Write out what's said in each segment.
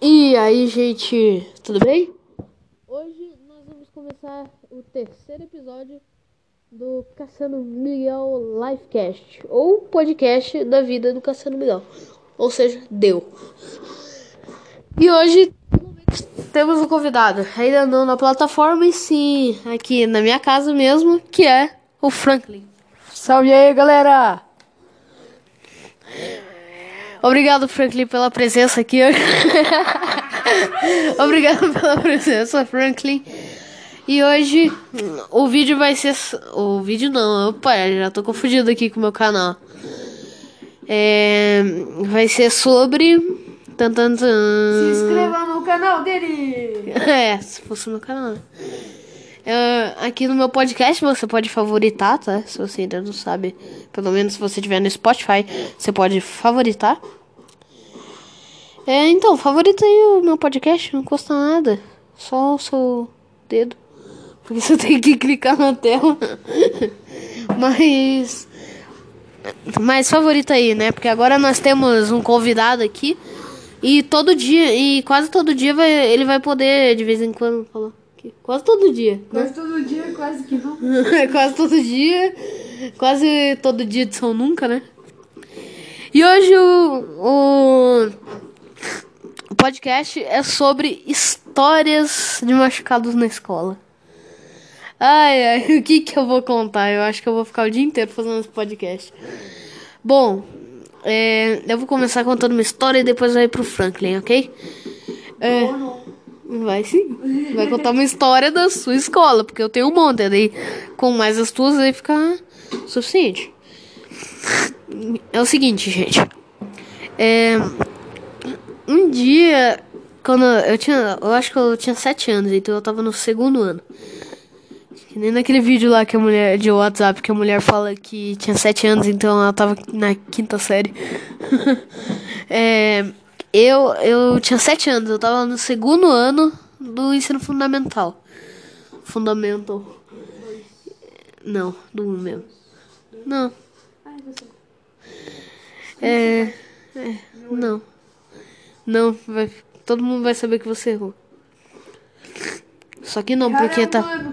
E aí, gente, tudo bem? Hoje nós vamos começar o terceiro episódio do Cassiano Miguel Livecast, ou podcast da vida do Cassiano Miguel. Ou seja, deu. E hoje temos um convidado, ainda não na plataforma, e sim aqui na minha casa mesmo, que é o Franklin. Salve aí, galera! Obrigado, Franklin, pela presença aqui. Obrigado pela presença, Franklin. E hoje o vídeo vai ser. O vídeo não, opa, já tô confundido aqui com o meu canal. É, vai ser sobre. Tan, tan, tan. Se inscreva no canal dele! É, se fosse no canal. É, aqui no meu podcast você pode favoritar, tá? Se você ainda não sabe. Pelo menos se você tiver no Spotify, você pode favoritar. É, então, favorita aí o meu podcast, não custa nada. Só o seu dedo. Porque você tem que clicar na tela. Mas. Mas favorita aí, né? Porque agora nós temos um convidado aqui. E todo dia, e quase todo dia vai, ele vai poder, de vez em quando, falar. aqui. Quase todo dia. Né? Quase todo dia, quase que não. quase todo dia. Quase todo dia de São Nunca, né? E hoje o, o, o podcast é sobre histórias de machucados na escola. Ai, ai, o que que eu vou contar? Eu acho que eu vou ficar o dia inteiro fazendo esse podcast. Bom, é, eu vou começar contando uma história e depois vai pro Franklin, ok? É, vai sim. Vai contar uma história da sua escola, porque eu tenho um monte. Daí, com mais as tuas, aí fica suficiente. É o seguinte, gente. É, um dia, quando eu tinha. Eu acho que eu tinha sete anos, então eu tava no segundo ano. Que nem naquele vídeo lá que a mulher de WhatsApp que a mulher fala que tinha sete anos, então ela tava na quinta série. é, eu, eu tinha sete anos, eu tava no segundo ano do ensino fundamental. Fundamental. Não, do um mesmo. Não. É, é. Não. Não, vai, todo mundo vai saber que você errou. Só que não, porque tá,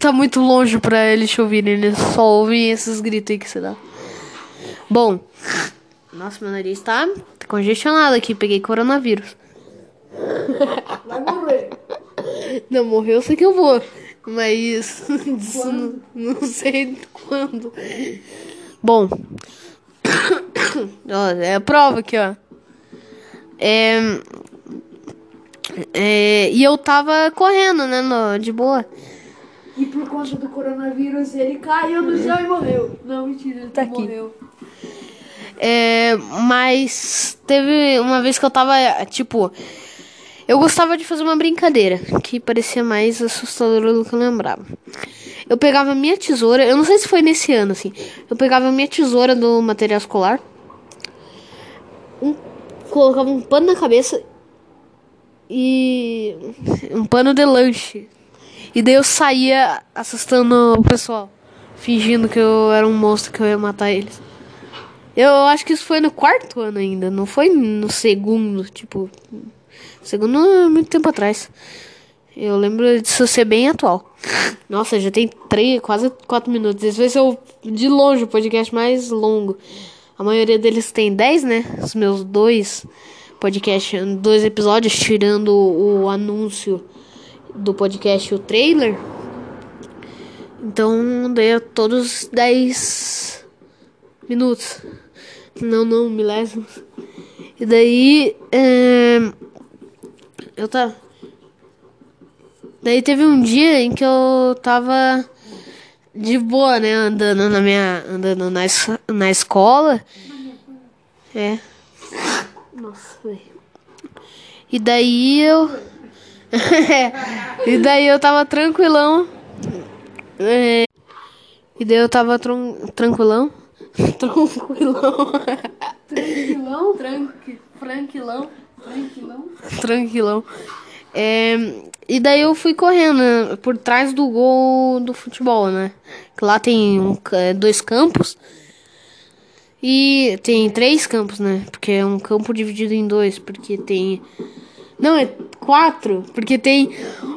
tá muito longe pra eles te ouvirem. Eles só ouvem esses gritos aí que você dá. Bom, nossa, meu nariz tá congestionado aqui. Peguei coronavírus. Vai morrer. Não, morreu, eu sei que eu vou. Mas isso não, não sei quando. Bom. ó, é a prova aqui, ó. É, é, e eu tava correndo, né, no, de boa. E por conta do coronavírus, ele caiu no chão e morreu. Não, mentira, ele Tá aqui. morreu. É, mas teve uma vez que eu tava, tipo, eu gostava de fazer uma brincadeira que parecia mais assustadora do que eu lembrava. Eu pegava minha tesoura, eu não sei se foi nesse ano assim. Eu pegava minha tesoura do material escolar, um, colocava um pano na cabeça e um pano de lanche. E daí eu saía assustando o pessoal, fingindo que eu era um monstro que eu ia matar eles. Eu acho que isso foi no quarto ano ainda, não foi no segundo, tipo. Segundo é muito tempo atrás. Eu lembro disso ser bem atual. Nossa, já tem três, quase quatro minutos. Esse vai ser o, de longe o podcast mais longo. A maioria deles tem 10, né? Os meus dois podcasts, dois episódios, tirando o, anúncio do podcast o trailer. Então, é todos 10 minutos. Não, não, milésimos. E daí. É, eu tava. Daí teve um dia em que eu tava de boa, né? Andando na minha. Andando na, es- na escola. É. Nossa, velho. E daí eu. e daí eu tava tranquilão. É, e daí eu tava tran tranquilão. tranquilão. Tranquilão? Tranqui, franquilão? Tranquilão? tranquilão. É, e daí eu fui correndo por trás do gol do futebol, né? Que lá tem um ca- dois campos. E tem três campos, né? Porque é um campo dividido em dois, porque tem Não, é quatro, porque tem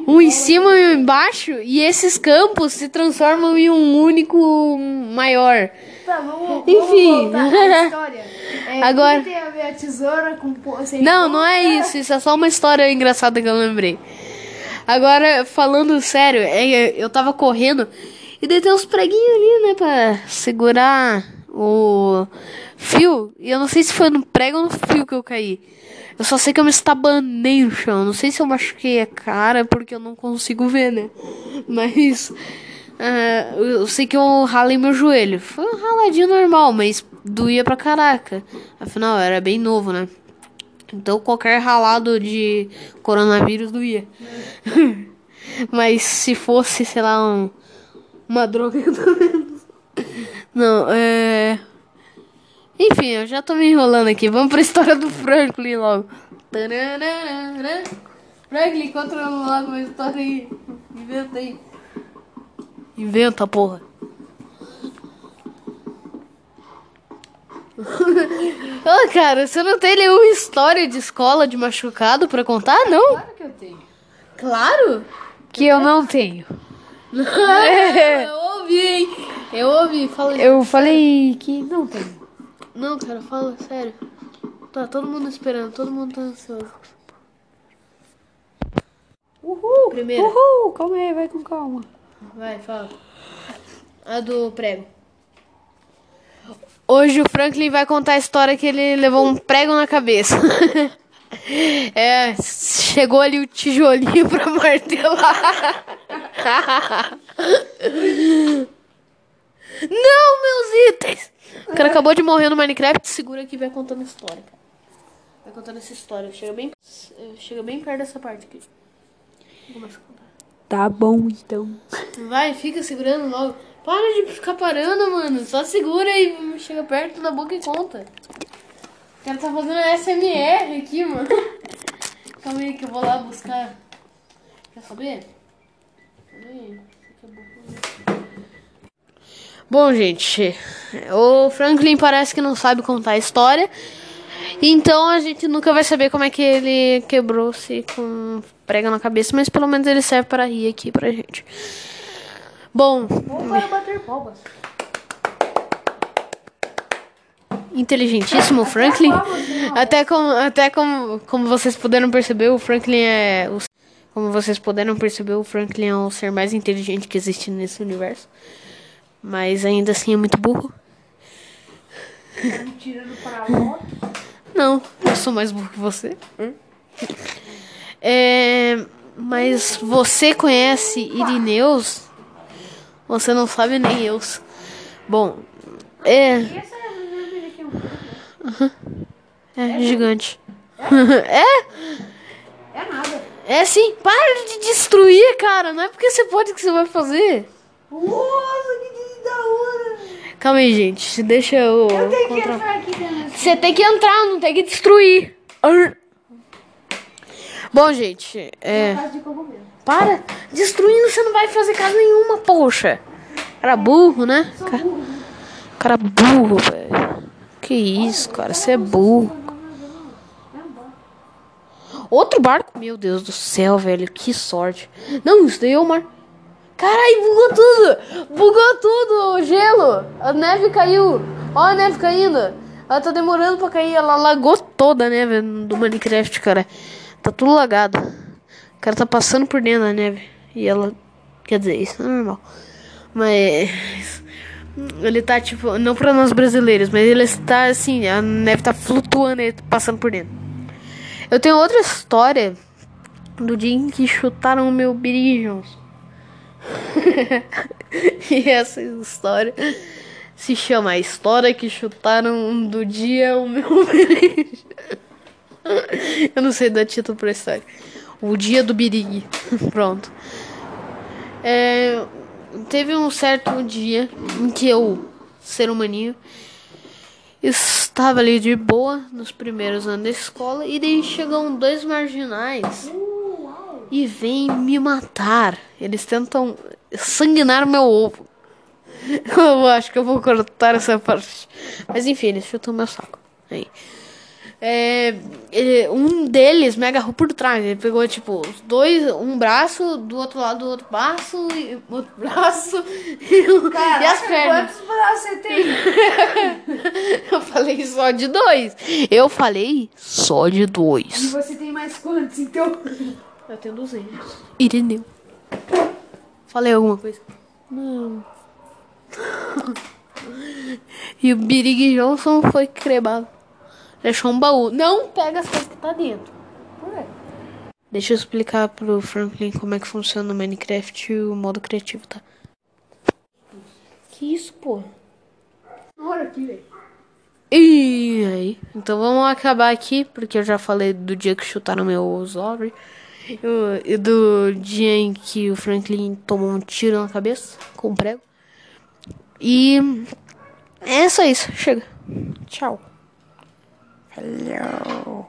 um em cima e um embaixo, e esses campos se transformam em um único maior. Tá, vamos, Enfim. vamos. É, Agora- tem a ver a tesoura com... sem Não, não é isso. Isso é só uma história engraçada que eu lembrei. Agora, falando sério, é, eu tava correndo e daí uns preguinhos ali, né, pra segurar o fio. E eu não sei se foi no prego ou no fio que eu caí. Eu só sei que eu me estabanei no chão. Não sei se eu machuquei a cara porque eu não consigo ver, né? Mas. ah, eu sei que eu ralei meu joelho. Foi um raladinho normal, mas doía pra caraca. Afinal, eu era bem novo, né? Então qualquer ralado de coronavírus doía. Mas se fosse, sei lá, um, uma droga, eu também. Não, é. Enfim, eu já tô me enrolando aqui. Vamos pra história do Franklin logo. Franklin, conta logo uma história aí. Inventa aí. Inventa, porra. Ô, cara, você não tem nenhuma história de escola de machucado pra contar, não? Claro que eu tenho. Claro! Que eu não tenho. Eu ouvi, hein? Eu ouvi, fala. Eu falei que não tenho. Não, cara, fala sério. Tá todo mundo esperando, todo mundo tá ansioso. Uhul! Primeira. Uhul! Calma aí, vai com calma. Vai, fala. A do prego. Hoje o Franklin vai contar a história que ele levou um prego na cabeça. É, chegou ali o tijolinho pra martelar. Não, meus itens! O cara acabou de morrer no Minecraft, segura aqui e vai contando a história, cara. Vai contando essa história. Chega bem, chega bem perto dessa parte aqui. Começa a contar. Tá bom, então. Vai, fica segurando logo. Para de ficar parando, mano. Só segura e chega perto da boca e conta. O cara tá fazendo SMR aqui, mano. Calma aí que eu vou lá buscar. Quer saber? Bom, gente, o Franklin parece que não sabe contar a história. Então a gente nunca vai saber como é que ele quebrou-se com prega na cabeça, mas pelo menos ele serve para rir aqui pra gente. Bom, Vamos para bater palmas. inteligentíssimo Franklin. Até como, até como, como vocês puderam perceber, o Franklin é o, como vocês puderam perceber, o Franklin é o ser mais inteligente que existe nesse universo. Mas ainda assim é muito burro. Tá. Não, eu sou mais burro que você. É, mas você conhece Irineus? Você não sabe nem eu. Bom, é, E essa é gigante. é, É nada. é sim. Para de destruir, cara. Não é porque você pode que você vai fazer. Nossa, que da hora. Calma aí, gente. Deixa eu. Eu tenho que contra- entrar aqui dentro. Você tem que entrar, não tem que destruir. Bom, gente, é. Casa de cogumelo. Para! Destruindo você não vai fazer casa nenhuma, poxa! Cara burro, né? Sou Ca- burro. Cara burro, velho. Que isso, cara? Você é burro. Outro barco? Meu Deus do céu, velho. Que sorte. Não, isso daí é o mar. Caralho, bugou tudo! Bugou tudo! O gelo! A neve caiu! Ó a neve caindo! Ela tá demorando pra cair. Ela lagou toda a neve do Minecraft, cara. Tá tudo lagado. O cara tá passando por dentro da neve. E ela. Quer dizer, isso não é normal. Mas. Ele tá tipo. Não pra nós brasileiros, mas ele está assim. A neve tá flutuando e passando por dentro. Eu tenho outra história do dia em que chutaram o meu Birijons. e essa história se chama A História que Chutaram do Dia o Meu Birijão. Eu não sei dar título pra história. O Dia do Birig. Pronto. É, teve um certo dia em que eu, ser humaninho, estava ali de boa nos primeiros anos da escola e daí chegam dois marginais e vêm me matar. Eles tentam sanguinar meu ovo. Eu acho que eu vou cortar essa parte. Mas enfim, eles chutam meu saco. Aí. é, ele- um deles me agarrou por trás. Ele pegou, tipo, dois, um braço, do outro lado do outro braço, e outro braço, e, o- e as pernas. Quantos braços você tem? Eu falei só de dois. Eu falei só de E dois. você tem mais quantos, então? Eu tenho 200. Irineu. Falei alguma coisa? Não. e o Birig Johnson foi cremado. Deixou um baú. Não pega as coisas que tá dentro. Deixa eu explicar pro Franklin como é que funciona o Minecraft e o modo criativo, tá? Que isso, pô? Olha aqui, velho. E aí? Então vamos acabar aqui, porque eu já falei do dia que chutaram meu. Eu- E do dia em que o Franklin tomou um tiro na cabeça com um prego. E é só isso. Chega. Tchau. Hello.